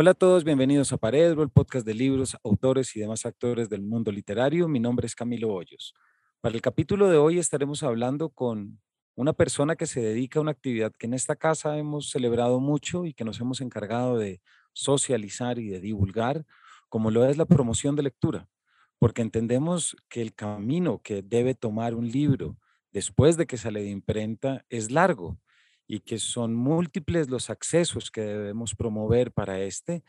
Hola a todos, bienvenidos a Paredro, el podcast de libros, autores y demás actores del mundo literario. Mi nombre es Camilo Hoyos. Para el capítulo de hoy estaremos hablando con una persona que se dedica a una actividad que en esta casa hemos celebrado mucho y que nos hemos encargado de socializar y de divulgar, como lo es la promoción de lectura, porque entendemos que el camino que debe tomar un libro después de que sale de imprenta es largo y que son múltiples los accesos que debemos promover para este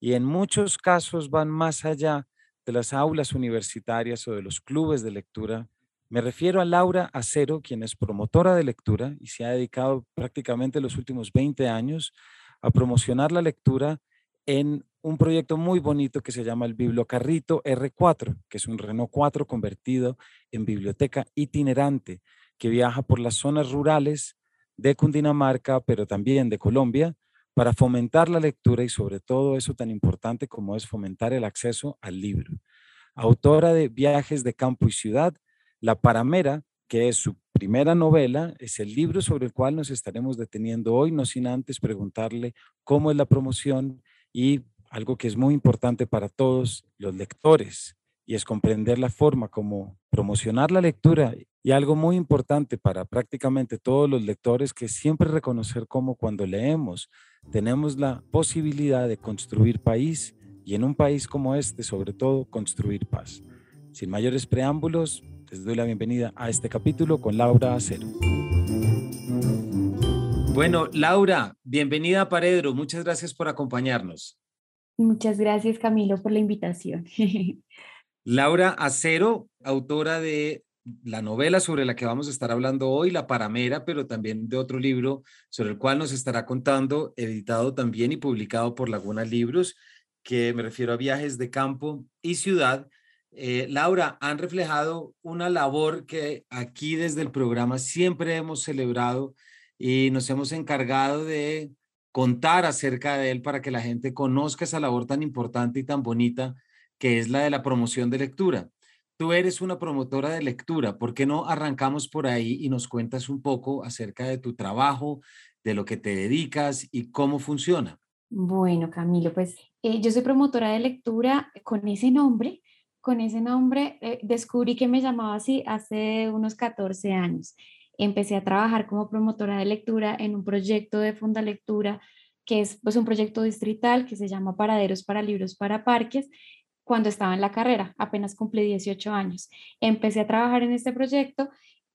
y en muchos casos van más allá de las aulas universitarias o de los clubes de lectura. Me refiero a Laura Acero, quien es promotora de lectura y se ha dedicado prácticamente los últimos 20 años a promocionar la lectura en un proyecto muy bonito que se llama el Bibliocarrito R4, que es un Renault 4 convertido en biblioteca itinerante que viaja por las zonas rurales de Cundinamarca, pero también de Colombia, para fomentar la lectura y sobre todo eso tan importante como es fomentar el acceso al libro. Autora de Viajes de Campo y Ciudad, La Paramera, que es su primera novela, es el libro sobre el cual nos estaremos deteniendo hoy, no sin antes preguntarle cómo es la promoción y algo que es muy importante para todos los lectores, y es comprender la forma como promocionar la lectura y algo muy importante para prácticamente todos los lectores que siempre reconocer cómo cuando leemos tenemos la posibilidad de construir país y en un país como este sobre todo construir paz. Sin mayores preámbulos, les doy la bienvenida a este capítulo con Laura Acero. Bueno, Laura, bienvenida a Paredro. Muchas gracias por acompañarnos. Muchas gracias, Camilo, por la invitación. Laura Acero, autora de la novela sobre la que vamos a estar hablando hoy, La Paramera, pero también de otro libro sobre el cual nos estará contando, editado también y publicado por Laguna Libros, que me refiero a viajes de campo y ciudad. Eh, Laura, han reflejado una labor que aquí desde el programa siempre hemos celebrado y nos hemos encargado de contar acerca de él para que la gente conozca esa labor tan importante y tan bonita que es la de la promoción de lectura. Tú eres una promotora de lectura, ¿por qué no arrancamos por ahí y nos cuentas un poco acerca de tu trabajo, de lo que te dedicas y cómo funciona? Bueno, Camilo, pues eh, yo soy promotora de lectura con ese nombre. Con ese nombre eh, descubrí que me llamaba así hace unos 14 años. Empecé a trabajar como promotora de lectura en un proyecto de Funda Lectura que es pues, un proyecto distrital que se llama Paraderos para Libros para Parques cuando estaba en la carrera, apenas cumplí 18 años. Empecé a trabajar en este proyecto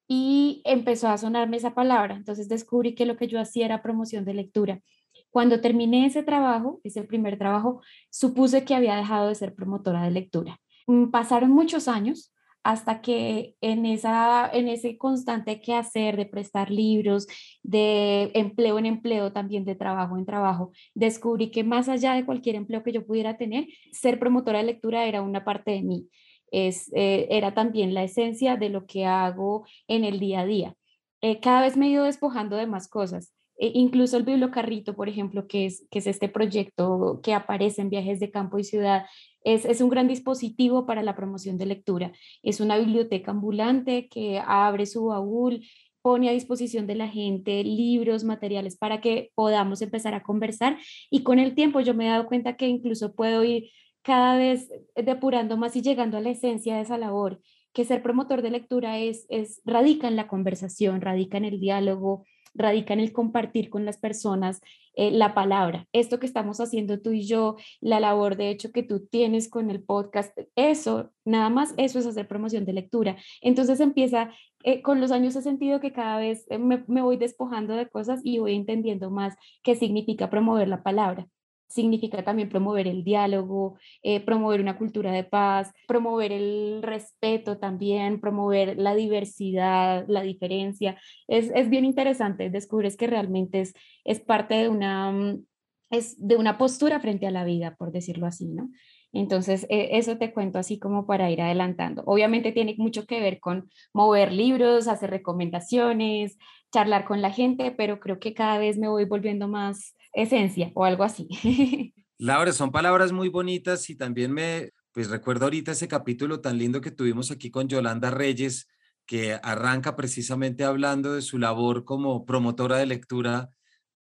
y empezó a sonarme esa palabra. Entonces descubrí que lo que yo hacía era promoción de lectura. Cuando terminé ese trabajo, ese primer trabajo, supuse que había dejado de ser promotora de lectura. Mm, pasaron muchos años hasta que en, esa, en ese constante quehacer de prestar libros, de empleo en empleo, también de trabajo en trabajo, descubrí que más allá de cualquier empleo que yo pudiera tener, ser promotora de lectura era una parte de mí, es, eh, era también la esencia de lo que hago en el día a día. Eh, cada vez me he ido despojando de más cosas. E incluso el bibliocarrito, por ejemplo, que es, que es este proyecto que aparece en viajes de campo y ciudad, es, un gran dispositivo para la promoción de lectura. Es una biblioteca ambulante que abre su baúl, pone a disposición de la gente libros, materiales para que podamos empezar a conversar y con el tiempo yo me he dado cuenta que incluso puedo ir cada vez depurando más y llegando a la esencia de esa labor, que ser promotor de lectura es, es radica en la conversación, radica en el diálogo, radica en el compartir con las personas eh, la palabra. Esto que estamos haciendo tú y yo, la labor de hecho que tú tienes con el podcast, eso, nada más, eso es hacer promoción de lectura. Entonces empieza, eh, con los años he sentido que cada vez eh, me, me voy despojando de cosas y voy entendiendo más qué significa promover la palabra significa también promover el diálogo, eh, promover una cultura de paz, promover el respeto también, promover la diversidad, la diferencia. Es, es bien interesante, descubres que realmente es, es parte de una, mm, es de una postura frente a la vida, por decirlo así, ¿no? Entonces, eh, eso te cuento así como para ir adelantando. Obviamente tiene mucho que ver con mover libros, hacer recomendaciones, charlar con la gente, pero creo que cada vez me voy volviendo más esencia o algo así. Laura, son palabras muy bonitas y también me, pues recuerdo ahorita ese capítulo tan lindo que tuvimos aquí con Yolanda Reyes, que arranca precisamente hablando de su labor como promotora de lectura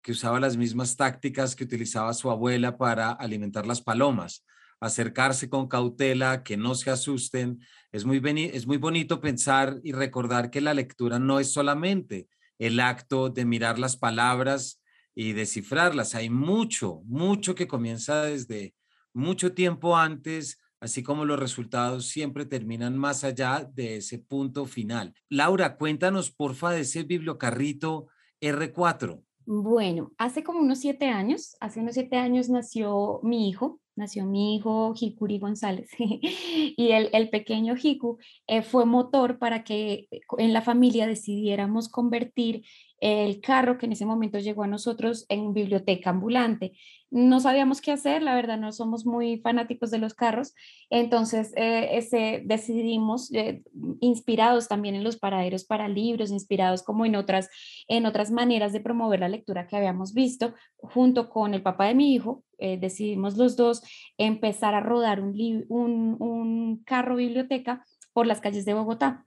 que usaba las mismas tácticas que utilizaba su abuela para alimentar las palomas, acercarse con cautela, que no se asusten. Es muy, es muy bonito pensar y recordar que la lectura no es solamente el acto de mirar las palabras y descifrarlas. Hay mucho, mucho que comienza desde mucho tiempo antes, así como los resultados siempre terminan más allá de ese punto final. Laura, cuéntanos porfa de ese bibliocarrito R4. Bueno, hace como unos siete años, hace unos siete años nació mi hijo, nació mi hijo Hikuri González y el, el, pequeño Hiku eh, fue motor para que en la familia decidiéramos convertir el carro que en ese momento llegó a nosotros en biblioteca ambulante. No sabíamos qué hacer, la verdad no somos muy fanáticos de los carros, entonces eh, ese, decidimos, eh, inspirados también en los paraderos para libros, inspirados como en otras, en otras maneras de promover la lectura que habíamos visto, junto con el papá de mi hijo, eh, decidimos los dos empezar a rodar un, carro biblioteca por las calles de Bogotá.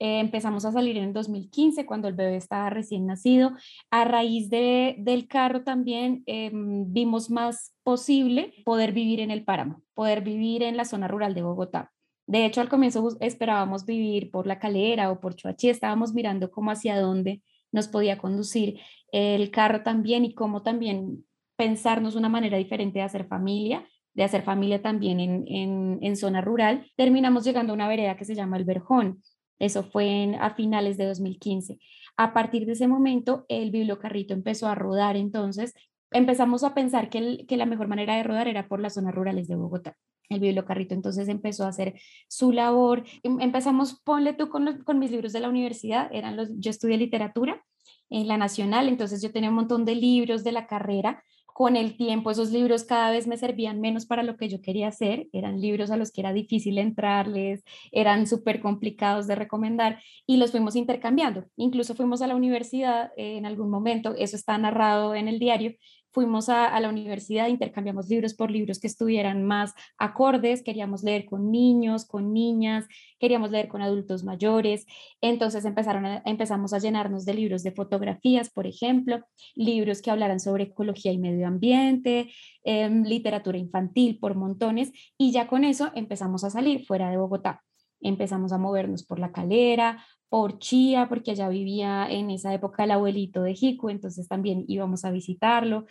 Eh, empezamos a salir en 2015 cuando el bebé estaba recién nacido. A raíz de, del carro también em, vimos más posible poder vivir en el páramo, poder vivir en la zona rural de Bogotá. De hecho, al comienzo esperábamos vivir por la calera o por Chuachi, estábamos mirando cómo hacia dónde nos podía conducir el carro también y cómo también pensarnos una manera diferente de hacer familia, de hacer familia también en, en, en zona rural. Terminamos llegando a una vereda que se llama El Verjón eso fue a finales de 2015. A partir de ese momento, el bibliocarrito empezó a rodar, entonces empezamos a pensar que, que la mejor manera de rodar era por las zonas rurales de Bogotá. El bibliocarrito entonces empezó a hacer su labor. Em, empezamos, ponle tú con, con mis libros de la universidad, eran los, yo estudié literatura en la nacional, entonces yo tenía un montón de libros de la carrera con el tiempo esos libros cada vez me servían menos para lo que yo quería hacer, eran libros a los que era difícil entrarles, eran súper complicados de recomendar y los fuimos intercambiando. Incluso fuimos a la universidad en algún momento, eso está narrado en el diario, fuimos a, la universidad, intercambiamos libros por libros que estuvieran más acordes, queríamos leer con niños, con niñas, queríamos leer con adultos mayores, entonces empezaron empezamos a llenarnos de libros de fotografías, por ejemplo, libros que hablaran sobre ecología y medio ambiente, em, literatura infantil por montones, y ya con eso empezamos a salir fuera de Bogotá empezamos a movernos por la calera, por Chía, porque allá vivía en esa época el abuelito de Jico, entonces también íbamos a visitarlo.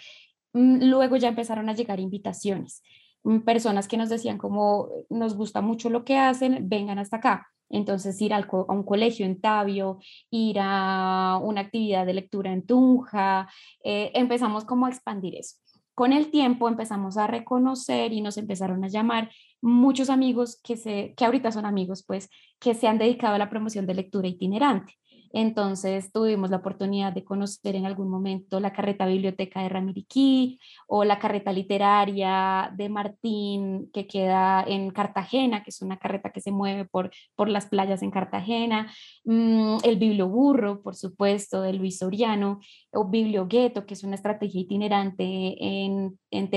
Mm, luego ya empezaron a llegar invitaciones, mm, personas que nos decían como nos gusta mucho lo que hacen, vengan hasta acá. Entonces ir a un colegio en Tabio, ir a una actividad de lectura en Tunja, eh, empezamos como a expandir eso. Con el tiempo empezamos a reconocer y nos empezaron a llamar muchos amigos que, se, que ahorita son amigos, pues, que se han dedicado a la promoción de lectura itinerante. Entonces tuvimos la oportunidad de conocer en algún momento la carreta biblioteca de Ramiriquí o la carreta literaria de Martín que queda en Cartagena, que es una carreta que se mueve por, por las playas en Cartagena, mm, el biblioburro, por supuesto, de Luis Soriano, o bibliogueto, que es una estrategia itinerante en, en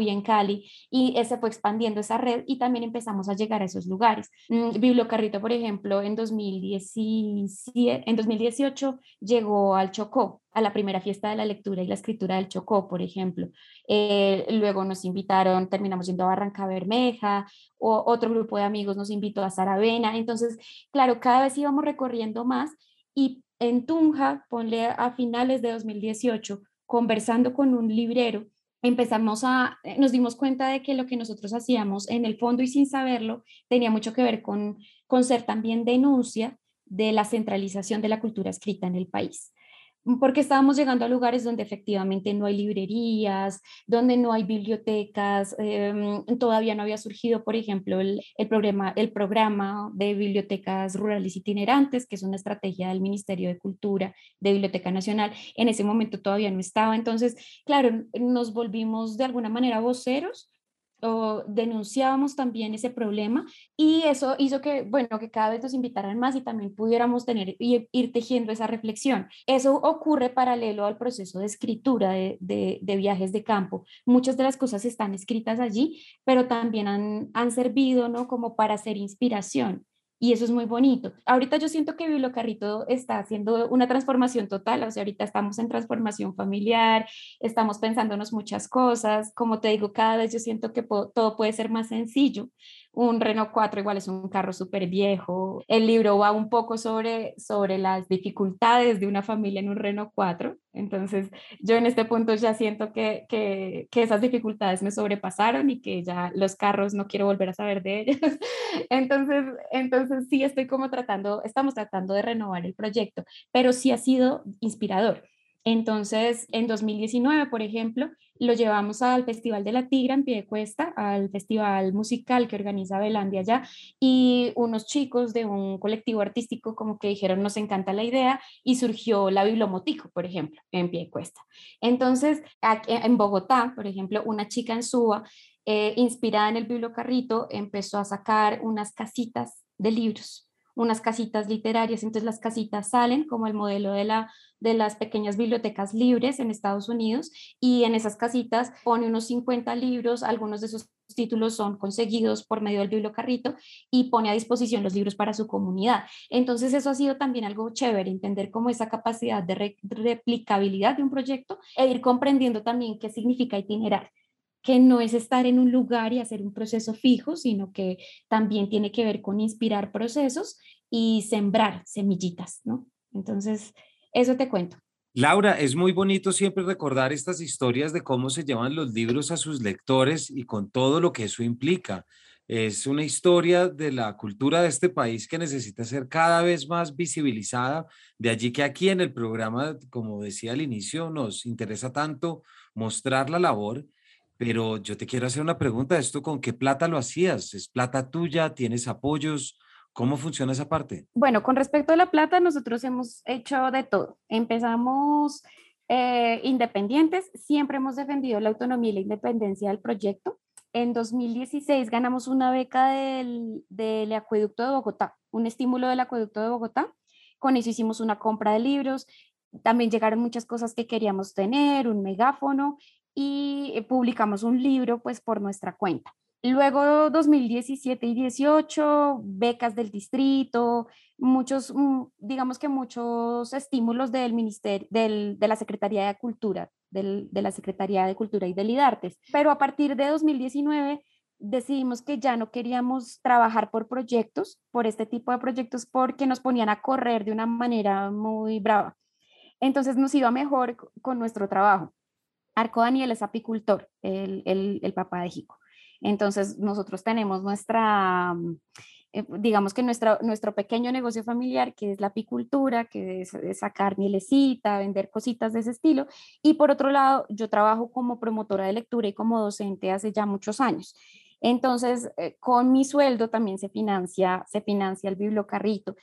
y en Cali, y ese fue expandiendo esa red y también empezamos a llegar a esos lugares. Mm, Bibliocarrito, por ejemplo, en 2017, en 2018 llegó al Chocó, a la primera fiesta de la lectura y la escritura del Chocó, por ejemplo. Eh, luego nos invitaron, terminamos yendo a Barranca Bermeja, o otro grupo de amigos nos invitó a Saravena. Entonces, claro, cada vez íbamos recorriendo más y en Tunja, ponle a finales de 2018, conversando con un librero, empezamos a, eh, nos dimos cuenta de que lo que nosotros hacíamos en el fondo y sin saberlo tenía mucho que ver con, con ser también denuncia de la centralización de la cultura escrita en el país porque estábamos llegando a lugares donde efectivamente no hay librerías, donde no hay bibliotecas, em, todavía no había surgido, por ejemplo, el, el, programa, el programa de bibliotecas rurales itinerantes, que es una estrategia del Ministerio de Cultura de Biblioteca Nacional, en ese momento todavía no estaba, entonces, claro, nos volvimos de alguna manera voceros o denunciábamos también ese problema y eso hizo que, bueno, que cada vez nos invitaran más y también pudiéramos tener y ir tejiendo esa reflexión. Eso ocurre paralelo al proceso de escritura de, viajes de campo. Muchas de las cosas están escritas allí, pero también han, han servido, ¿no? Como para hacer inspiración y eso es muy bonito. Ahorita yo siento que Bibliocarrito está haciendo una transformación total, o sea, ahorita estamos en transformación familiar, estamos pensándonos muchas cosas, como te digo, cada vez yo siento que todo puede ser más sencillo un Renault 4 igual es un carro súper viejo. El libro va un poco sobre, sobre las dificultades de una familia en un Renault 4. Entonces, yo en este punto ya siento que, que, que, esas dificultades me sobrepasaron y que ya los carros no quiero volver a saber de ellos. Entonces, entonces sí estoy como tratando, estamos tratando de renovar el proyecto, pero sí ha sido inspirador. Entonces, en 2019, por ejemplo, lo llevamos al Festival de la Tigra en Piedecuesta, al festival musical que organiza Belandia allá, y unos chicos de un colectivo artístico como que dijeron, nos encanta la idea, y surgió la Biblomotico, por ejemplo, en Piedecuesta. Entonces, en Bogotá, por ejemplo, una chica en Suba, eh, inspirada en el bibliocarrito, empezó a sacar unas casitas de libros unas casitas literarias. Entonces las casitas salen como el modelo de, la, de las pequeñas bibliotecas libres en Estados Unidos y en esas casitas pone unos 50 libros, algunos de esos títulos son conseguidos por medio del bibliocarrito y pone a disposición los libros para su comunidad. Entonces eso ha sido también algo chévere, entender cómo esa capacidad de replicabilidad de un proyecto e ir comprendiendo también qué significa itinerar que no es estar en un lugar y hacer un proceso fijo, sino que también tiene que ver con inspirar procesos y sembrar semillitas, ¿no? Entonces, eso te cuento. Laura, es muy bonito siempre recordar estas historias de cómo se llevan los libros a sus lectores y con todo lo que eso implica. Es una historia de la cultura de este país que necesita ser cada vez más visibilizada. De allí que aquí en el programa, como decía al inicio, nos interesa tanto mostrar la labor pero yo te quiero hacer una pregunta, ¿esto con qué plata lo hacías? ¿Es plata tuya? ¿Tienes apoyos? ¿Cómo funciona esa parte? Bueno, con respecto a la plata, nosotros hemos hecho de todo. Empezamos eh, independientes, siempre hemos defendido la autonomía y la independencia del proyecto. En 2016 ganamos una beca del, del acueducto de Bogotá, un estímulo del acueducto de Bogotá. Con eso hicimos una compra de libros, también llegaron muchas cosas que queríamos tener, un megáfono y eh, publicamos un libro pues por nuestra cuenta. Luego 2017 y 18, becas del distrito, muchos, mm, digamos que muchos estímulos del Ministerio, del, de la Secretaría de Cultura, del, de la Secretaría de Cultura y del IDARTES. Pero a partir de 2019 decidimos que ya no queríamos trabajar por proyectos, por este tipo de proyectos, porque nos ponían a correr de una manera muy brava. Entonces nos iba mejor con nuestro trabajo. Arco Daniel es apicultor, el, el, papá de Jico. Entonces, nosotros tenemos nuestra, mm, eh, digamos que nuestro, nuestro pequeño negocio familiar, que es la apicultura, que es, sacar mielecita, vender cositas de ese estilo. Y por otro lado, yo trabajo como promotora de lectura y como docente hace ya muchos años. Entonces, eh, con mi sueldo también se financia, se financia el bibliocarrito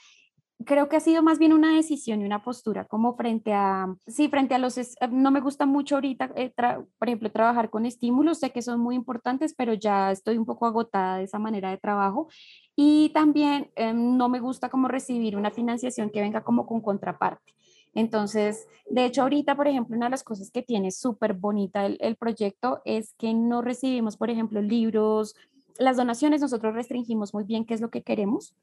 creo que ha sido más bien una decisión y una postura como frente a, sí, frente a los, eh, no me gusta mucho ahorita, eh, por ejemplo, trabajar con estímulos, sé que son muy importantes, pero ya estoy un poco agotada de esa manera de trabajo. Y también em, no me gusta como recibir una financiación que venga como con contraparte. Entonces, de hecho, ahorita, por ejemplo, una de las cosas que tiene súper bonita el, el proyecto es que no recibimos, por ejemplo, libros, las donaciones, nosotros restringimos muy bien qué es lo que queremos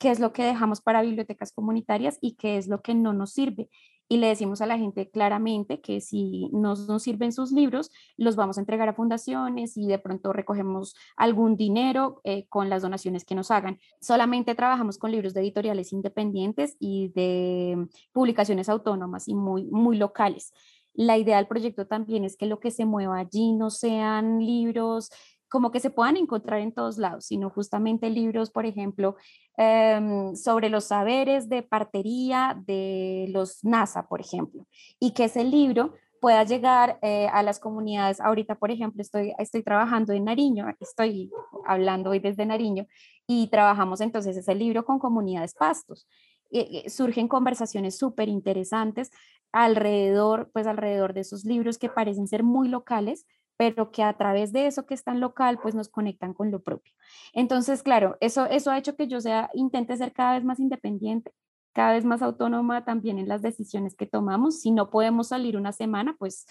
qué es lo que dejamos para bibliotecas comunitarias y qué es lo que no nos sirve. Y le decimos a la gente claramente que si no nos sirven sus libros, los vamos a entregar a fundaciones y de pronto recogemos algún dinero eh, con las donaciones que nos hagan. Solamente trabajamos con libros de editoriales independientes y de publicaciones autónomas y muy, muy locales. La idea del proyecto también es que lo que se mueva allí no sean libros como que se puedan encontrar en todos lados, sino justamente libros, por ejemplo, em, sobre los saberes de partería de los NASA, por ejemplo, y que ese libro pueda llegar eh, a las comunidades. Ahorita, por ejemplo, estoy, estoy trabajando en Nariño, estoy hablando hoy desde Nariño, y trabajamos entonces ese libro con comunidades pastos. Eh, eh, surgen conversaciones súper interesantes alrededor, pues alrededor de esos libros que parecen ser muy locales, pero que a través de eso que es tan local, pues nos conectan con lo propio. Entonces, claro, eso, eso ha hecho que yo sea, intente ser cada vez más independiente, cada vez más autónoma también en las decisiones que tomamos. Si no podemos salir una semana, pues,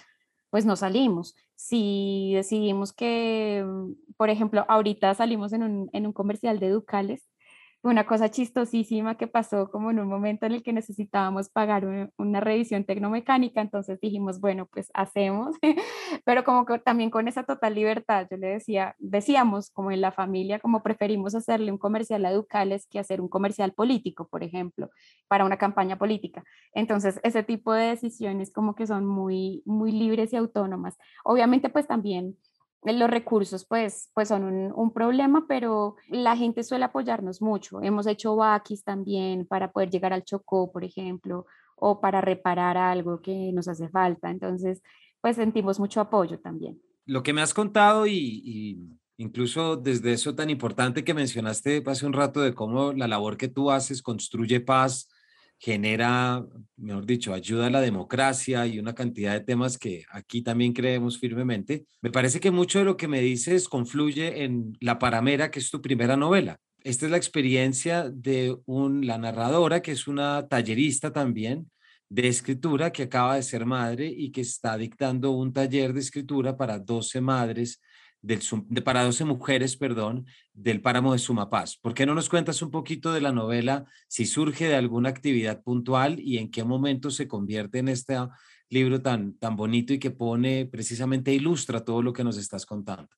pues no salimos. Si decidimos que, mm, por ejemplo, ahorita salimos en un, en un comercial de Ducales, una cosa chistosísima que pasó como en un momento en el que necesitábamos pagar una revisión tecnomecánica, entonces dijimos, bueno, pues hacemos, pero como que también con esa total libertad, yo le decía, decíamos como en la familia, como preferimos hacerle un comercial a Ducales que hacer un comercial político, por ejemplo, para una campaña política. Entonces, ese tipo de decisiones como que son muy, muy libres y autónomas. Obviamente, pues también los recursos pues, pues son un, problema, pero la gente suele apoyarnos mucho. Hemos hecho vaquis también para poder llegar al Chocó, por ejemplo, o para reparar algo que nos hace falta. Entonces, pues sentimos mucho apoyo también. Lo que me has contado y, y incluso desde eso tan importante que mencionaste hace un rato de cómo la labor que tú haces construye paz, genera, mejor dicho, ayuda a la democracia y una cantidad de temas que aquí también creemos firmemente. Me parece que mucho de lo que me dices confluye en La Paramera, que es tu primera novela. Esta es la experiencia de un, la narradora, que es una tallerista también de escritura, que acaba de ser madre y que está dictando un taller de escritura para 12 madres del, de, para 12 mujeres, perdón, del páramo de Sumapaz. ¿Por qué no nos cuentas un poquito de la novela, si surge de alguna actividad puntual y en qué momento se convierte en este libro tan, tan bonito y que pone, precisamente ilustra todo lo que nos estás contando?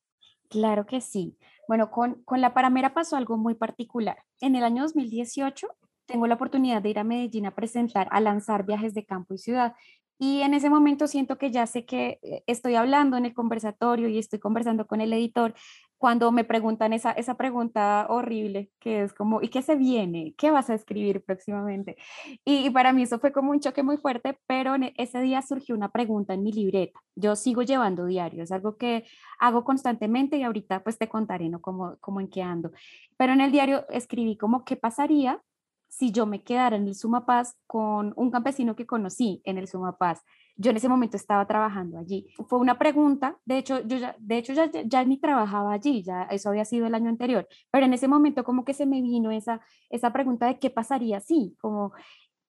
Claro que sí. Bueno, con, con La Paramera pasó algo muy particular. En el año 2018 tengo la oportunidad de ir a Medellín a presentar, a lanzar viajes de campo y ciudad. Y en ese momento siento que ya sé que eh, estoy hablando en el conversatorio y estoy conversando con el editor cuando me preguntan esa, esa pregunta horrible que es como, ¿y qué se viene? ¿Qué vas a escribir próximamente? Y, para mí eso fue como un choque muy fuerte, pero ese día surgió una pregunta en mi libreta. Yo sigo llevando diario, es algo que hago constantemente y ahorita pues te contaré, ¿no? Como, como en qué ando. Pero en el diario escribí como, ¿qué pasaría si yo me quedara en el Sumapaz con un campesino que conocí en el Sumapaz. Yo en ese momento estaba trabajando allí. Fue una pregunta, de hecho, yo ya, de hecho ya, ya ni trabajaba allí, ya eso había sido el año anterior, pero en ese momento como que se me vino esa, esa pregunta de qué pasaría si, como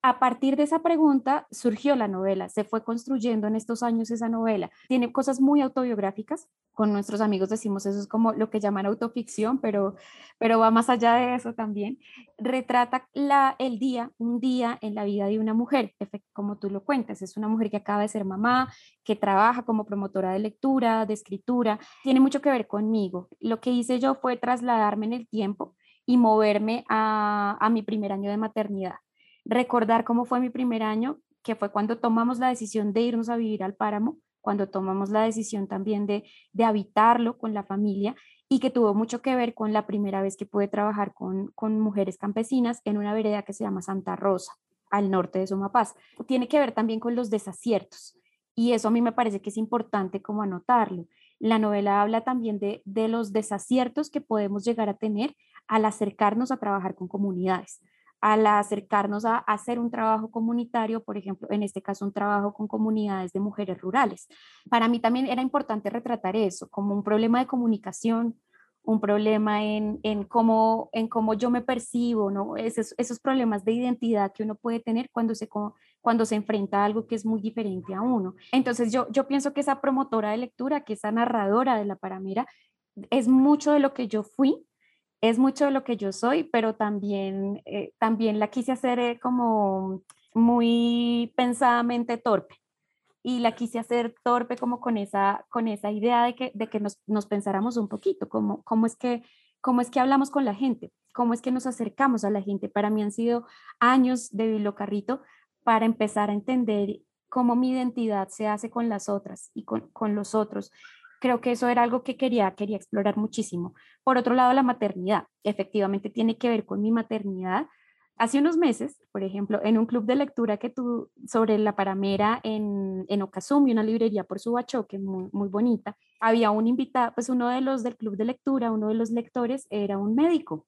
a partir de esa pregunta surgió la novela, se fue construyendo en estos años esa novela. Tiene cosas muy autobiográficas, con nuestros amigos decimos eso es como lo que llaman autoficción, pero, pero va más allá de eso también. Retrata la, el día, un día en la vida de una mujer, como tú lo cuentas, es una mujer que acaba de ser mamá, que trabaja como promotora de lectura, de escritura, tiene mucho que ver conmigo. Lo que hice yo fue trasladarme en el tiempo y moverme a, a mi primer año de maternidad recordar cómo fue mi primer año, que fue cuando tomamos la decisión de irnos a vivir al páramo, cuando tomamos la decisión también de, de habitarlo con la familia y que tuvo mucho que ver con la primera vez que pude trabajar con, con mujeres campesinas en una vereda que se llama Santa Rosa, al norte de Sumapaz. Tiene que ver también con los desaciertos y eso a mí me parece que es importante como anotarlo. La novela habla también de, de los desaciertos que podemos llegar a tener al acercarnos a trabajar con comunidades al acercarnos a, hacer un trabajo comunitario, por ejemplo, en este caso un trabajo con comunidades de mujeres rurales. Para mí también era importante retratar eso como un problema de comunicación, un problema en, en, cómo, en cómo yo me percibo, ¿no? Esos, esos problemas de identidad que uno puede tener cuando se, cuando se enfrenta a algo que es muy diferente a uno. Entonces yo, yo pienso que esa promotora de lectura, que esa narradora de la Paramera, es mucho de lo que yo fui es mucho de lo que yo soy, pero también, eh, también la quise hacer eh, como muy pensadamente torpe. Y la quise hacer torpe como con esa, con esa idea de que, de que nos, nos pensáramos un poquito, como, cómo, es que, cómo es que hablamos con la gente, cómo es que nos acercamos a la gente. Para mí han sido años de bibliocarrito para empezar a entender cómo mi identidad se hace con las otras y con, con los otros creo que eso era algo que quería, quería explorar muchísimo. Por otro lado, la maternidad, efectivamente tiene que ver con mi maternidad. Hace unos meses, por ejemplo, en un club de lectura que tuve sobre la paramera en, en Okazumi, una librería por Subachoque, muy, muy bonita, había un invitado, pues uno de los del club de lectura, uno de los lectores era un médico,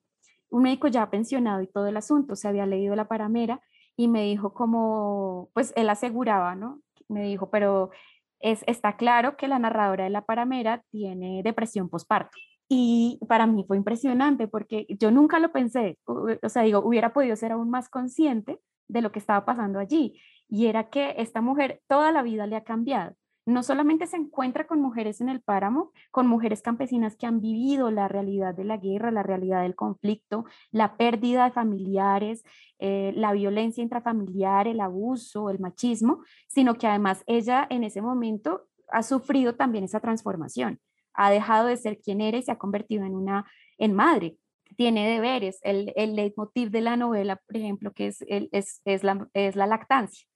un médico ya pensionado y todo el asunto, se había leído la paramera y me dijo como, pues él aseguraba, ¿no? Me dijo, pero está claro que la narradora de la paramera tiene depresión postparto. Y para mí fue impresionante porque yo nunca lo pensé, o sea, digo, hubiera podido ser aún más consciente de lo que estaba pasando allí. Y era que esta mujer toda la vida le ha cambiado. No solamente se encuentra con mujeres en el páramo, con mujeres campesinas que han vivido la realidad de la guerra, la realidad del conflicto, la pérdida de familiares, eh, la violencia intrafamiliar, el abuso, el machismo, sino que además ella en ese momento ha sufrido también esa transformación. Ha dejado de ser quien era y se ha convertido en una en madre. Tiene deberes. El, el leitmotiv de la novela, por ejemplo, que es, es, es, la, es la lactancia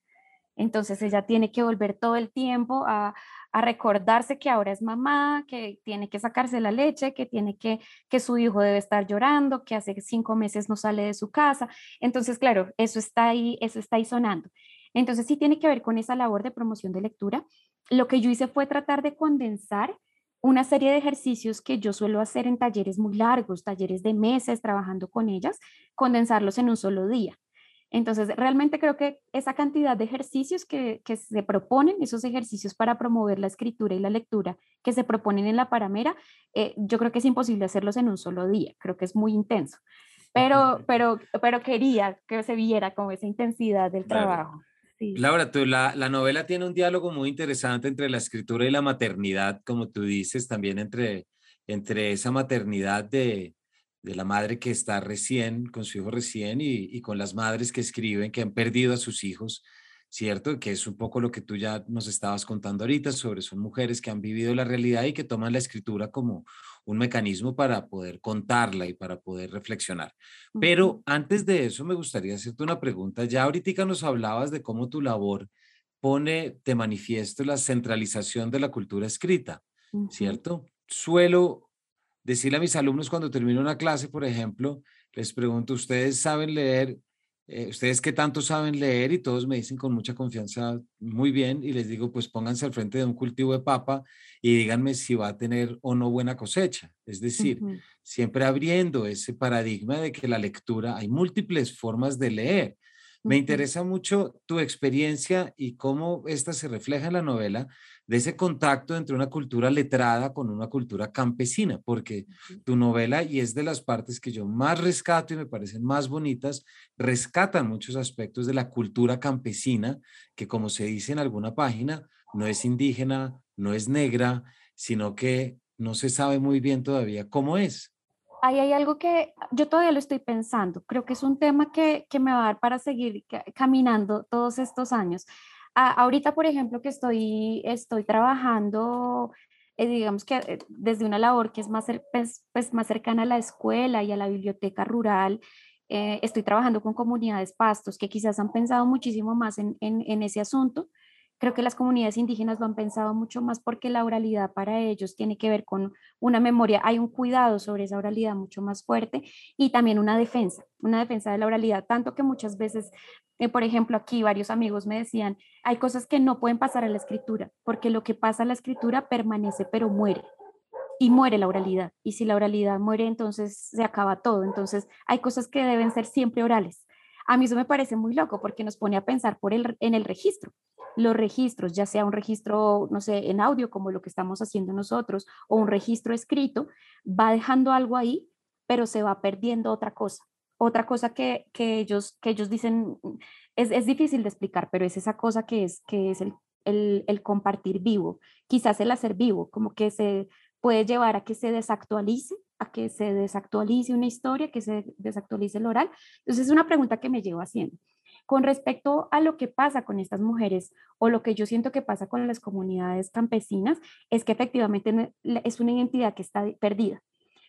entonces ella tiene que volver todo el tiempo a, recordarse que ahora es mamá, que tiene que sacarse la leche, que tiene que, que su hijo debe estar llorando, que hace cinco meses no sale de su casa. Entonces, claro, eso está ahí, eso está ahí sonando. Entonces sí tiene que ver con esa labor de promoción de lectura. Lo que yo hice fue tratar de condensar una serie de ejercicios que yo suelo hacer en talleres muy largos, talleres de meses, trabajando con ellas, condensarlos en un solo día. Entonces, realmente creo que esa cantidad de ejercicios que, se proponen, esos ejercicios para promover la escritura y la lectura que se proponen en la paramera, eh, yo creo que es imposible hacerlos en un solo día, creo que es muy intenso, pero, pero, pero quería que se viera como esa intensidad del trabajo. Laura, tú, la, la, novela tiene un diálogo muy interesante entre la escritura y la maternidad, como tú dices, también entre, entre esa maternidad de, de la madre que está recién, con su hijo recién, y, con las madres que escriben, que han perdido a sus hijos, ¿cierto? Que es un poco lo que tú ya nos estabas contando ahorita sobre son mujeres que han vivido la realidad y que toman la escritura como un mecanismo para poder contarla y para poder reflexionar. Pero antes de eso me gustaría hacerte una pregunta. Ya ahorita nos hablabas de cómo tu labor pone de manifiesto la centralización de la cultura escrita, ¿cierto? Suelo decirle a mis alumnos cuando termino una clase, por ejemplo, les pregunto, ¿ustedes saben leer? Eh, ¿Ustedes qué tanto saben leer? Y todos me dicen con mucha confianza, muy bien, y les digo, pues pónganse al frente de un cultivo de papa y díganme si va a tener o no buena cosecha. Es decir, siempre abriendo ese paradigma de que la lectura, hay múltiples formas de leer. Me interesa mucho tu experiencia y cómo esta se refleja en la novela, de ese contacto entre una cultura letrada con una cultura campesina, porque tu novela, y es de las partes que yo más rescato y me parecen más bonitas, rescatan muchos aspectos de la cultura campesina, que como se dice en alguna página, no es indígena, no es negra, sino que no se sabe muy bien todavía cómo es. Ahí hay algo que yo todavía lo estoy pensando. Creo que es un tema que, que me va a dar para seguir caminando todos estos años ahorita, por ejemplo, que estoy, estoy trabajando, eh, digamos que eh, desde una labor que es más, pues, pues, más cercana a la escuela y a la biblioteca rural, eh, estoy trabajando con comunidades pastos que quizás han pensado muchísimo más en, en ese asunto Creo que las comunidades indígenas lo han pensado mucho más porque la oralidad para ellos tiene que ver con una memoria, hay un cuidado sobre esa oralidad mucho más fuerte y también una defensa, una defensa de la oralidad, tanto que muchas veces, eh, por ejemplo, aquí varios amigos me decían, hay cosas que no pueden pasar a la escritura, porque lo que pasa a la escritura permanece pero muere y muere la oralidad. Y si la oralidad muere, entonces se acaba todo. Entonces hay cosas que deben ser siempre orales. A mí eso me parece muy loco porque nos pone a pensar por el, en el registro. Los registros, ya sea un registro, no sé, en audio como lo que estamos haciendo nosotros o un registro escrito, va dejando algo ahí, pero se va perdiendo otra cosa. Otra cosa que, que ellos, que ellos dicen, es, es, difícil de explicar, pero es esa cosa que es, que es el, el, el compartir vivo, quizás el hacer vivo, como que se puede llevar a que se desactualice, a que se desactualice una historia, que se desactualice el oral. Entonces es una pregunta que me llevo haciendo. Con respecto a lo que pasa con estas mujeres o lo que yo siento que pasa con las comunidades campesinas, es que efectivamente es una identidad que está perdida,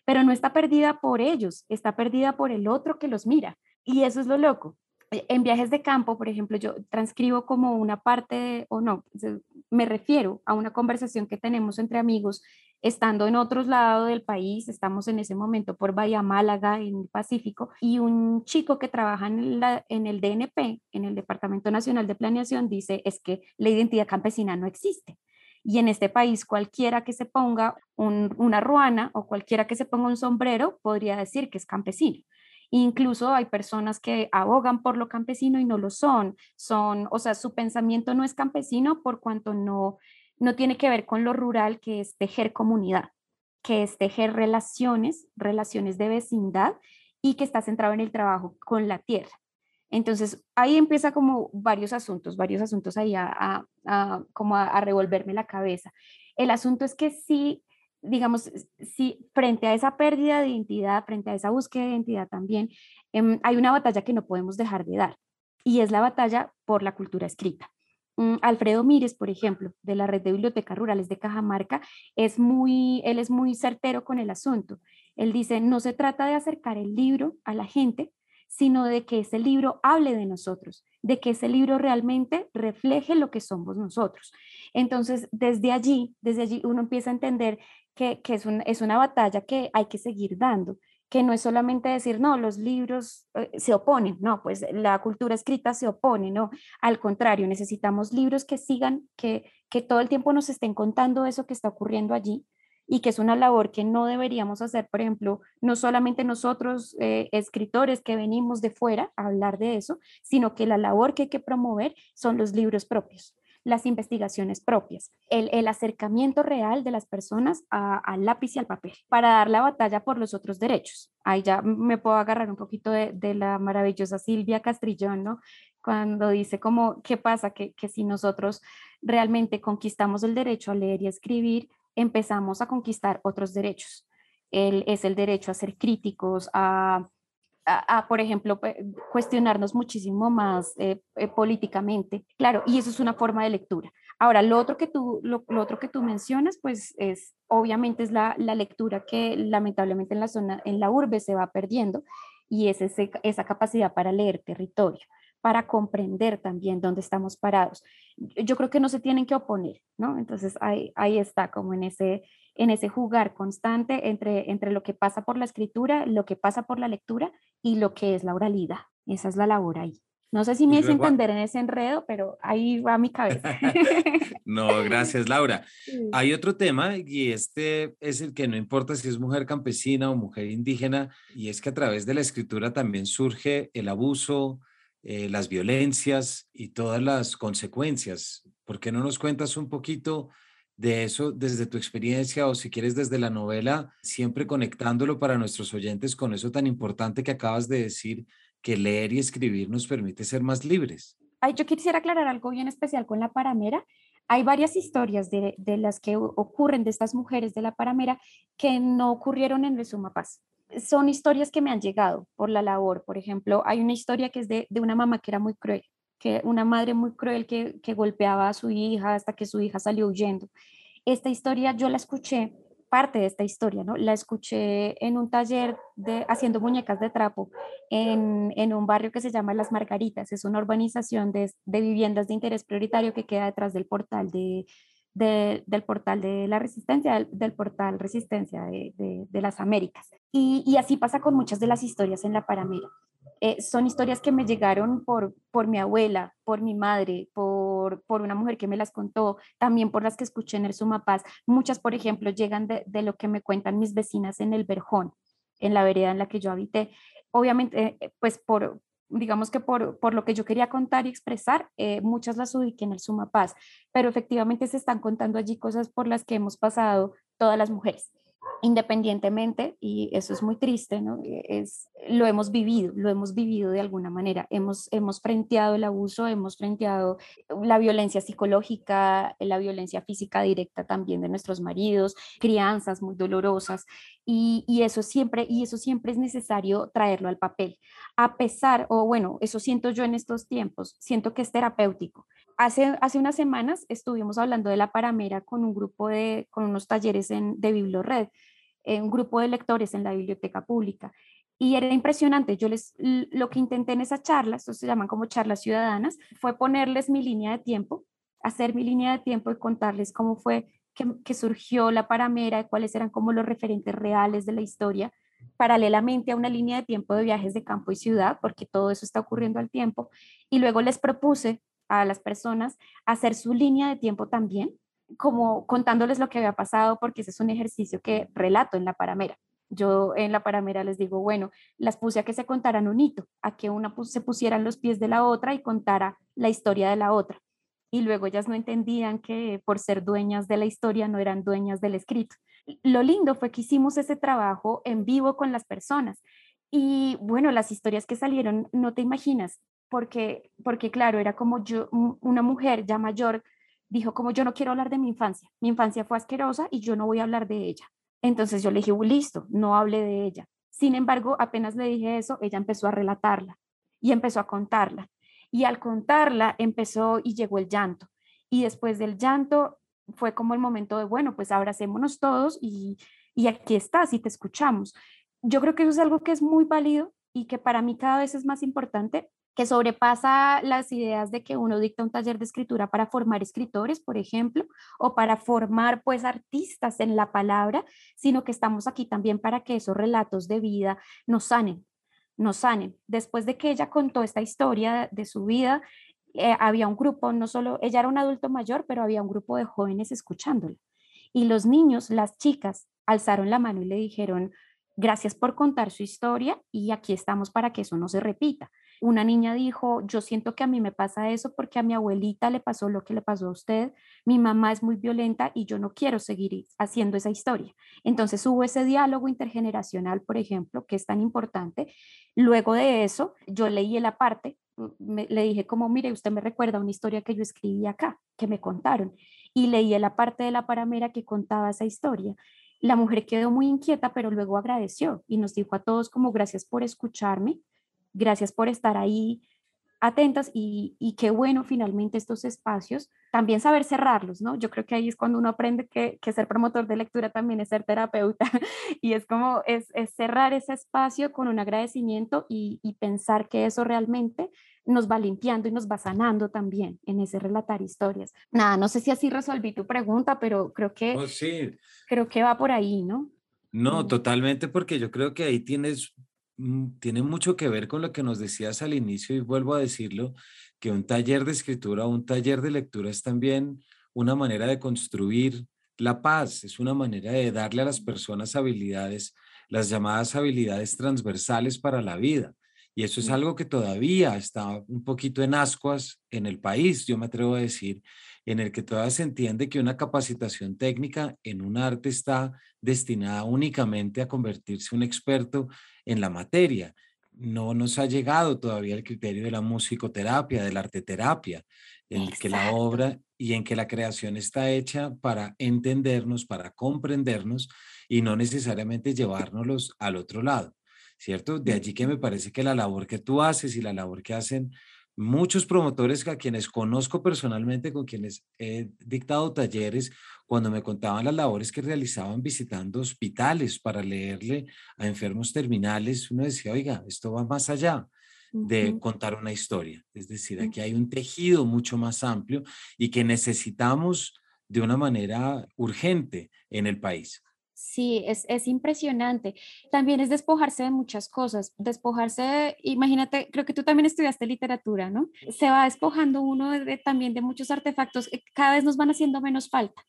pero no está perdida por ellos, está perdida por el otro que los mira. Y eso es lo loco. E, en viajes de campo, por ejemplo, yo transcribo como una parte, o no, me refiero a una conversación que tenemos entre amigos estando en otros lados del país, estamos en ese momento por Bahía Málaga, en el Pacífico, y un chico que trabaja en, el DNP, en el Departamento Nacional de Planeación, dice, es que la identidad campesina no existe. Y en este país cualquiera que se ponga una ruana o cualquiera que se ponga un sombrero podría decir que es campesino. Incluso hay personas que abogan por lo campesino y no lo son. Son, o sea, su pensamiento no es campesino por cuanto no, no tiene que ver con lo rural, que es tejer comunidad, que es tejer relaciones, relaciones de vecindad y que está centrado en el trabajo con la tierra. Entonces, ahí empieza como varios asuntos, varios asuntos ahí a, como a, revolverme la cabeza. El asunto es que sí, digamos, sí, frente a esa pérdida de identidad, frente a esa búsqueda de identidad también, em, hay una batalla que no podemos dejar de dar y es la batalla por la cultura escrita. Mm, Alfredo Mírez, por ejemplo, de la Red de Bibliotecas Rurales de Cajamarca, es muy, él es muy certero con el asunto. Él dice, no se trata de acercar el libro a la gente, sino de que ese libro hable de nosotros, de que ese libro realmente refleje lo que somos nosotros. Entonces, desde allí, desde allí uno empieza a entender que, es, es una batalla que hay que seguir dando que no es solamente decir, no, los libros eh, se oponen, no, pues la cultura escrita se opone, no, al contrario, necesitamos libros que sigan, que, que todo el tiempo nos estén contando eso que está ocurriendo allí y que es una labor que no deberíamos hacer, por ejemplo, no solamente nosotros, eh, escritores que venimos de fuera a hablar de eso, sino que la labor que hay que promover son los libros propios las investigaciones propias, el, acercamiento real de las personas al lápiz y al papel para dar la batalla por los otros derechos. Ahí ya me puedo agarrar un poquito de, la maravillosa Silvia Castrillón, ¿no? Cuando dice como, ¿qué pasa? Que, que si nosotros realmente conquistamos el derecho a leer y escribir, empezamos a conquistar otros derechos. El, es el derecho a ser críticos, a a, por ejemplo, cuestionarnos muchísimo más eh, eh, políticamente. Claro, y eso es una forma de lectura. Ahora, lo otro que tú, lo, otro que tú mencionas, pues es, obviamente es la, la, lectura que lamentablemente en la zona, en la urbe se va perdiendo y es ese, esa capacidad para leer territorio para comprender también dónde estamos parados. Yo creo que no se tienen que oponer, ¿no? Entonces ahí, ahí está, como en ese, en ese jugar constante entre, entre lo que pasa por la escritura, lo que pasa por la lectura y lo que es la oralidad. Esa es la labor ahí. No sé si me hice entender en ese enredo, pero ahí va mi cabeza. no, gracias, Laura. Hay otro tema y este es el que no importa si es mujer campesina o mujer indígena, y es que a través de la escritura también surge el abuso, eh, las violencias y todas las consecuencias. ¿Por qué no nos cuentas un poquito de eso desde tu experiencia o si quieres desde la novela, siempre conectándolo para nuestros oyentes con eso tan importante que acabas de decir, que leer y escribir nos permite ser más libres. Ay, yo quisiera aclarar algo bien especial con la paramera. Hay varias historias de, de las que ocurren de estas mujeres de la paramera que no ocurrieron en Resuma Paz. Son historias que me han llegado por la labor. Por ejemplo, hay una historia que es de, de una mamá que era muy cruel que una madre muy cruel que, que golpeaba a su hija hasta que su hija salió huyendo. Esta historia yo la escuché, parte de esta historia, ¿no? La escuché en un taller de haciendo muñecas de trapo en, en un barrio que se llama Las Margaritas. Es una urbanización de, de viviendas de interés prioritario que queda detrás del portal de, del portal de la resistencia, del, portal resistencia de, de las Américas. Y, y, así pasa con muchas de las historias en la Paramera. Eh, son historias que me llegaron por, por mi abuela, por mi madre, por, por una mujer que me las contó, también por las que escuché en el Sumapaz. Muchas, por ejemplo, llegan de, de lo que me cuentan mis vecinas en el Verjón, en la vereda en la que yo habité. Obviamente, eh, pues por, digamos que por, por, lo que yo quería contar y expresar, eh, muchas las ubiqué en el Sumapaz, pero efectivamente se están contando allí cosas por las que hemos pasado todas las mujeres independientemente, y eso es muy triste, ¿no? Eh, es, lo hemos vivido, lo hemos vivido de alguna manera. Hemos, hemos frenteado el abuso, hemos frenteado la violencia psicológica, la violencia física directa también de nuestros maridos, crianzas muy dolorosas, y, y eso siempre, y eso siempre es necesario traerlo al papel. A pesar, o bueno, eso siento yo en estos tiempos, siento que es terapéutico Hace, unas semanas estuvimos hablando de la paramera con un grupo de, con unos talleres en, de Bibliored, eh, un grupo de lectores en la biblioteca pública. Y era impresionante. Yo les, lo que intenté en esa charla, esto se llaman como charlas ciudadanas, fue ponerles mi línea de tiempo, hacer mi línea de tiempo y contarles cómo fue que, que surgió la paramera, cuáles eran como los referentes reales de la historia, paralelamente a una línea de tiempo de viajes de campo y ciudad, porque todo eso está ocurriendo al tiempo. Y luego les propuse a las personas hacer su línea de tiempo también, como contándoles lo que había pasado, porque ese es un ejercicio que relato en la paramera. Yo en la paramera les digo, bueno, las puse a que se contaran un hito, a que una se pusieran los pies de la otra y contara la historia de la otra. Y luego ellas no entendían que por ser dueñas de la historia no eran dueñas del escrito. Lo lindo fue que hicimos ese trabajo en vivo con las personas. Y bueno, las historias que salieron, no te imaginas, porque, porque claro, era como yo, una mujer ya mayor dijo como yo no quiero hablar de mi infancia, mi infancia fue asquerosa y yo no voy a hablar de ella. Entonces yo le dije, listo, no hable de ella. Sin embargo, apenas le dije eso, ella empezó a relatarla y empezó a contarla. Y al contarla empezó y llegó el llanto. Y después del llanto fue como el momento de, bueno, pues abracémonos todos y, y aquí estás y te escuchamos. Yo creo que eso es algo que es muy válido y que para mí cada vez es más importante que sobrepasa las ideas de que uno dicta un taller de escritura para formar escritores, por ejemplo, o para formar pues artistas en la palabra, sino que estamos aquí también para que esos relatos de vida nos sanen, nos sanen. Después de que ella contó esta historia de su vida, eh, había un grupo, no solo, ella era un adulto mayor, pero había un grupo de jóvenes escuchándola. Y los niños, las chicas, alzaron la mano y le dijeron, gracias por contar su historia y aquí estamos para que eso no se repita. Una niña dijo, yo siento que a mí me pasa eso porque a mi abuelita le pasó lo que le pasó a usted, mi mamá es muy violenta y yo no quiero seguir haciendo esa historia. Entonces hubo ese diálogo intergeneracional, por ejemplo, que es tan importante. Luego de eso, yo leí la parte, le dije como, mire, usted me recuerda una historia que yo escribí acá, que me contaron, y leí la parte de la paramera que contaba esa historia. La mujer quedó muy inquieta, pero luego agradeció y nos dijo a todos como gracias por escucharme, Gracias por estar ahí atentas y, qué bueno finalmente estos espacios, también saber cerrarlos, ¿no? Yo creo que ahí es cuando uno aprende que, ser promotor de lectura también es ser terapeuta y es como es, cerrar ese espacio con un agradecimiento y, pensar que eso realmente nos va limpiando y nos va sanando también en ese relatar historias. Nada, no sé si así resolví tu pregunta, pero creo que, oh, sí. creo que va por ahí, ¿no? No, totalmente, porque yo creo que ahí tienes tiene mucho que ver con lo que nos decías al inicio y vuelvo a decirlo, que un taller de escritura, un taller de lectura es también una manera de construir la paz, es una manera de darle a las personas habilidades, las llamadas habilidades transversales para la vida. Y eso es algo que todavía está un poquito en ascuas en el país, yo me atrevo a decir, en el que todavía se entiende que una capacitación técnica en un arte está destinada únicamente a convertirse un experto en la materia. No nos ha llegado todavía el criterio de la musicoterapia, de la arteterapia, en que la obra y en que la creación está hecha para entendernos, para comprendernos y no necesariamente llevárnoslos al otro lado, ¿cierto? De allí que me parece que la labor que tú haces y la labor que hacen muchos promotores a quienes conozco personalmente, con quienes he dictado talleres, cuando me contaban las labores que realizaban visitando hospitales para leerle a enfermos terminales, uno decía, oiga, esto va más allá de contar una historia. Es decir, aquí hay un tejido mucho más amplio y que necesitamos de una manera urgente en el país. Sí, es, es, impresionante. También es despojarse de muchas cosas, despojarse, imagínate, creo que tú también estudiaste literatura, ¿no? Se va despojando uno también de muchos artefactos, que cada vez nos van haciendo menos falta.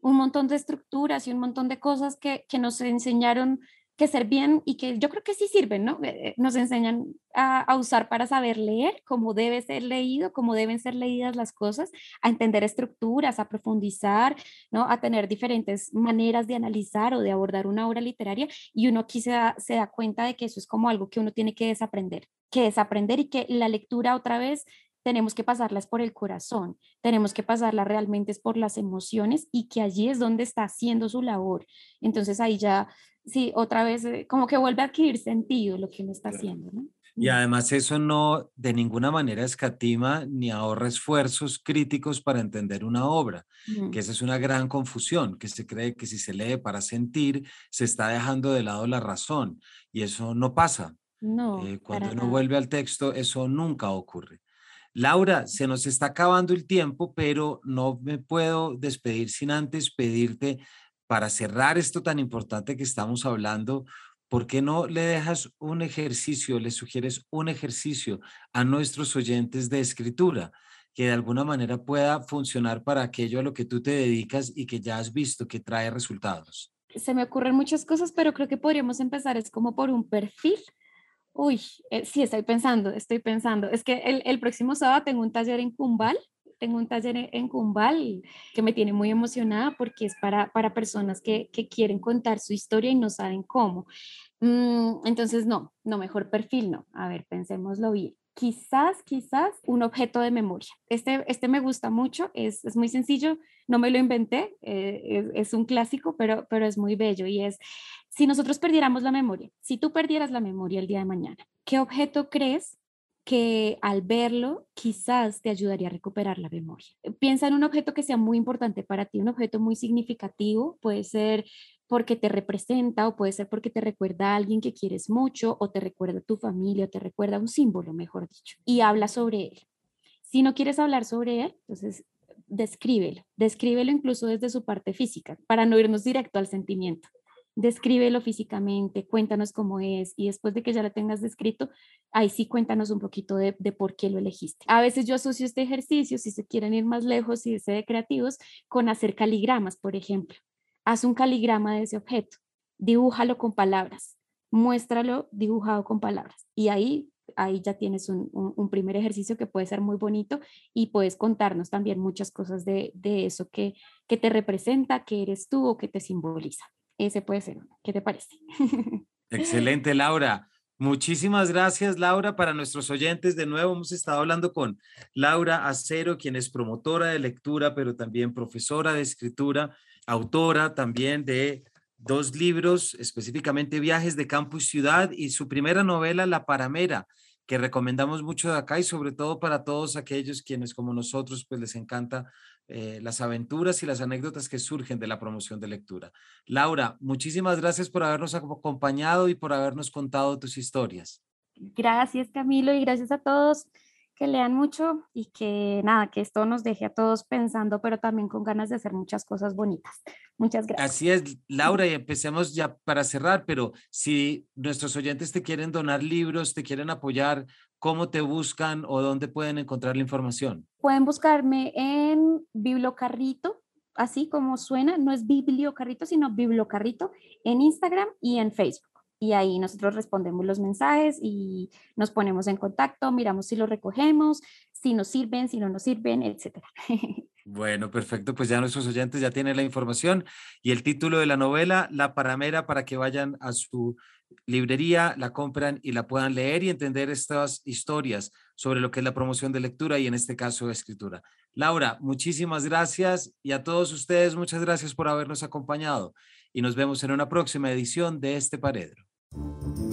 Un montón de estructuras y un montón de cosas que, que nos enseñaron que servían y que yo creo que sí sirven, ¿no? Eh, nos enseñan a, usar para saber leer, cómo debe ser leído, cómo deben ser leídas las cosas, a entender estructuras, a profundizar, ¿no? A tener diferentes maneras de analizar o de abordar una obra literaria y uno aquí se da, se da cuenta de que eso es como algo que uno tiene que desaprender, que desaprender y que la lectura otra vez tenemos que pasarlas por el corazón, tenemos que pasarlas realmente por las emociones y que allí es donde está haciendo su labor. Entonces ahí ya sí, otra vez eh, como que vuelve a adquirir sentido lo que uno está haciendo, ¿no? Y además eso no de ninguna manera escatima ni ahorra esfuerzos críticos para entender una obra, que esa es una gran confusión, que se cree que si se lee para sentir, se está dejando de lado la razón, y eso no pasa. No. Eh, cuando uno vuelve al texto, eso nunca ocurre. Laura, se nos está acabando el tiempo, pero no me puedo despedir sin antes pedirte para cerrar esto tan importante que estamos hablando, ¿por qué no le dejas un ejercicio, le sugieres un ejercicio a nuestros oyentes de escritura que de alguna manera pueda funcionar para aquello a lo que tú te dedicas y que ya has visto que trae resultados? Se me ocurren muchas cosas, pero creo que podríamos empezar es como por un perfil. Uy, eh, sí, estoy pensando, estoy pensando. Es que el, el próximo sábado tengo un taller en Cumbal tengo un taller en Cumbal que me tiene muy emocionada porque es para, para personas que, que quieren contar su historia y no saben cómo. Mm, entonces, no, no, mejor perfil no. A ver, pensémoslo bien. quizás, quizás un objeto de memoria. Este, este me gusta mucho, es, es muy sencillo, no me lo inventé, eh, es, un clásico, pero, pero es muy bello y es, si nosotros perdiéramos la memoria, si tú perdieras la memoria el día de mañana, ¿qué objeto crees que al verlo quizás te ayudaría a recuperar la memoria. Piensa en un objeto que sea muy importante para ti, un objeto muy significativo, puede ser porque te representa o puede ser porque te recuerda a alguien que quieres mucho o te recuerda a tu familia o te recuerda a un símbolo, mejor dicho, y habla sobre él. Si no quieres hablar sobre él, entonces descríbelo, descríbelo incluso desde su parte física, para no irnos directo al sentimiento descríbelo físicamente, cuéntanos cómo es y después de que ya lo tengas descrito, ahí sí cuéntanos un poquito de, por qué lo elegiste. A veces yo asocio este ejercicio, si se quieren ir más lejos y ser creativos, con hacer caligramas, por ejemplo. Haz un caligrama de ese objeto, dibújalo con palabras, muéstralo dibujado con palabras y ahí ahí ya tienes un, primer ejercicio que puede ser muy bonito y puedes contarnos también muchas cosas de, eso que, que te representa, que eres tú o que te simboliza. Ese puede ser ¿Qué te parece? Excelente, Laura. Muchísimas gracias, Laura. Para nuestros oyentes, de nuevo hemos estado hablando con Laura Acero, quien es promotora de lectura, pero también profesora de escritura, autora también de dos libros, específicamente Viajes de Campo y Ciudad, y su primera novela, La Paramera, que recomendamos mucho de acá y sobre todo para todos aquellos quienes como nosotros pues les encanta eh, las aventuras y las anécdotas que surgen de la promoción de lectura. Laura, muchísimas gracias por habernos acompañado y por habernos contado tus historias. Gracias Camilo y gracias a todos que lean mucho y que nada, que esto nos deje a todos pensando, pero también con ganas de hacer muchas cosas bonitas. Muchas gracias. Así es, Laura, y empecemos ya para cerrar, pero si nuestros oyentes te quieren donar libros, te quieren apoyar, ¿cómo te buscan o dónde pueden encontrar la información? Pueden buscarme en Bibliocarrito, así como suena, no es Bibliocarrito, sino Bibliocarrito en Instagram y en Facebook y ahí nosotros respondemos los mensajes y nos ponemos en contacto, miramos si los recogemos, si nos sirven, si no nos sirven, etcétera. Bueno, perfecto, pues ya nuestros oyentes ya tienen la información y el título de la novela, La Paramera, para que vayan a su librería, la compran y la puedan leer y entender estas historias sobre lo que es la promoción de lectura y en este caso escritura. Laura, muchísimas gracias y a todos ustedes muchas gracias por habernos acompañado y nos vemos en una próxima edición de este Paredro. Thank you.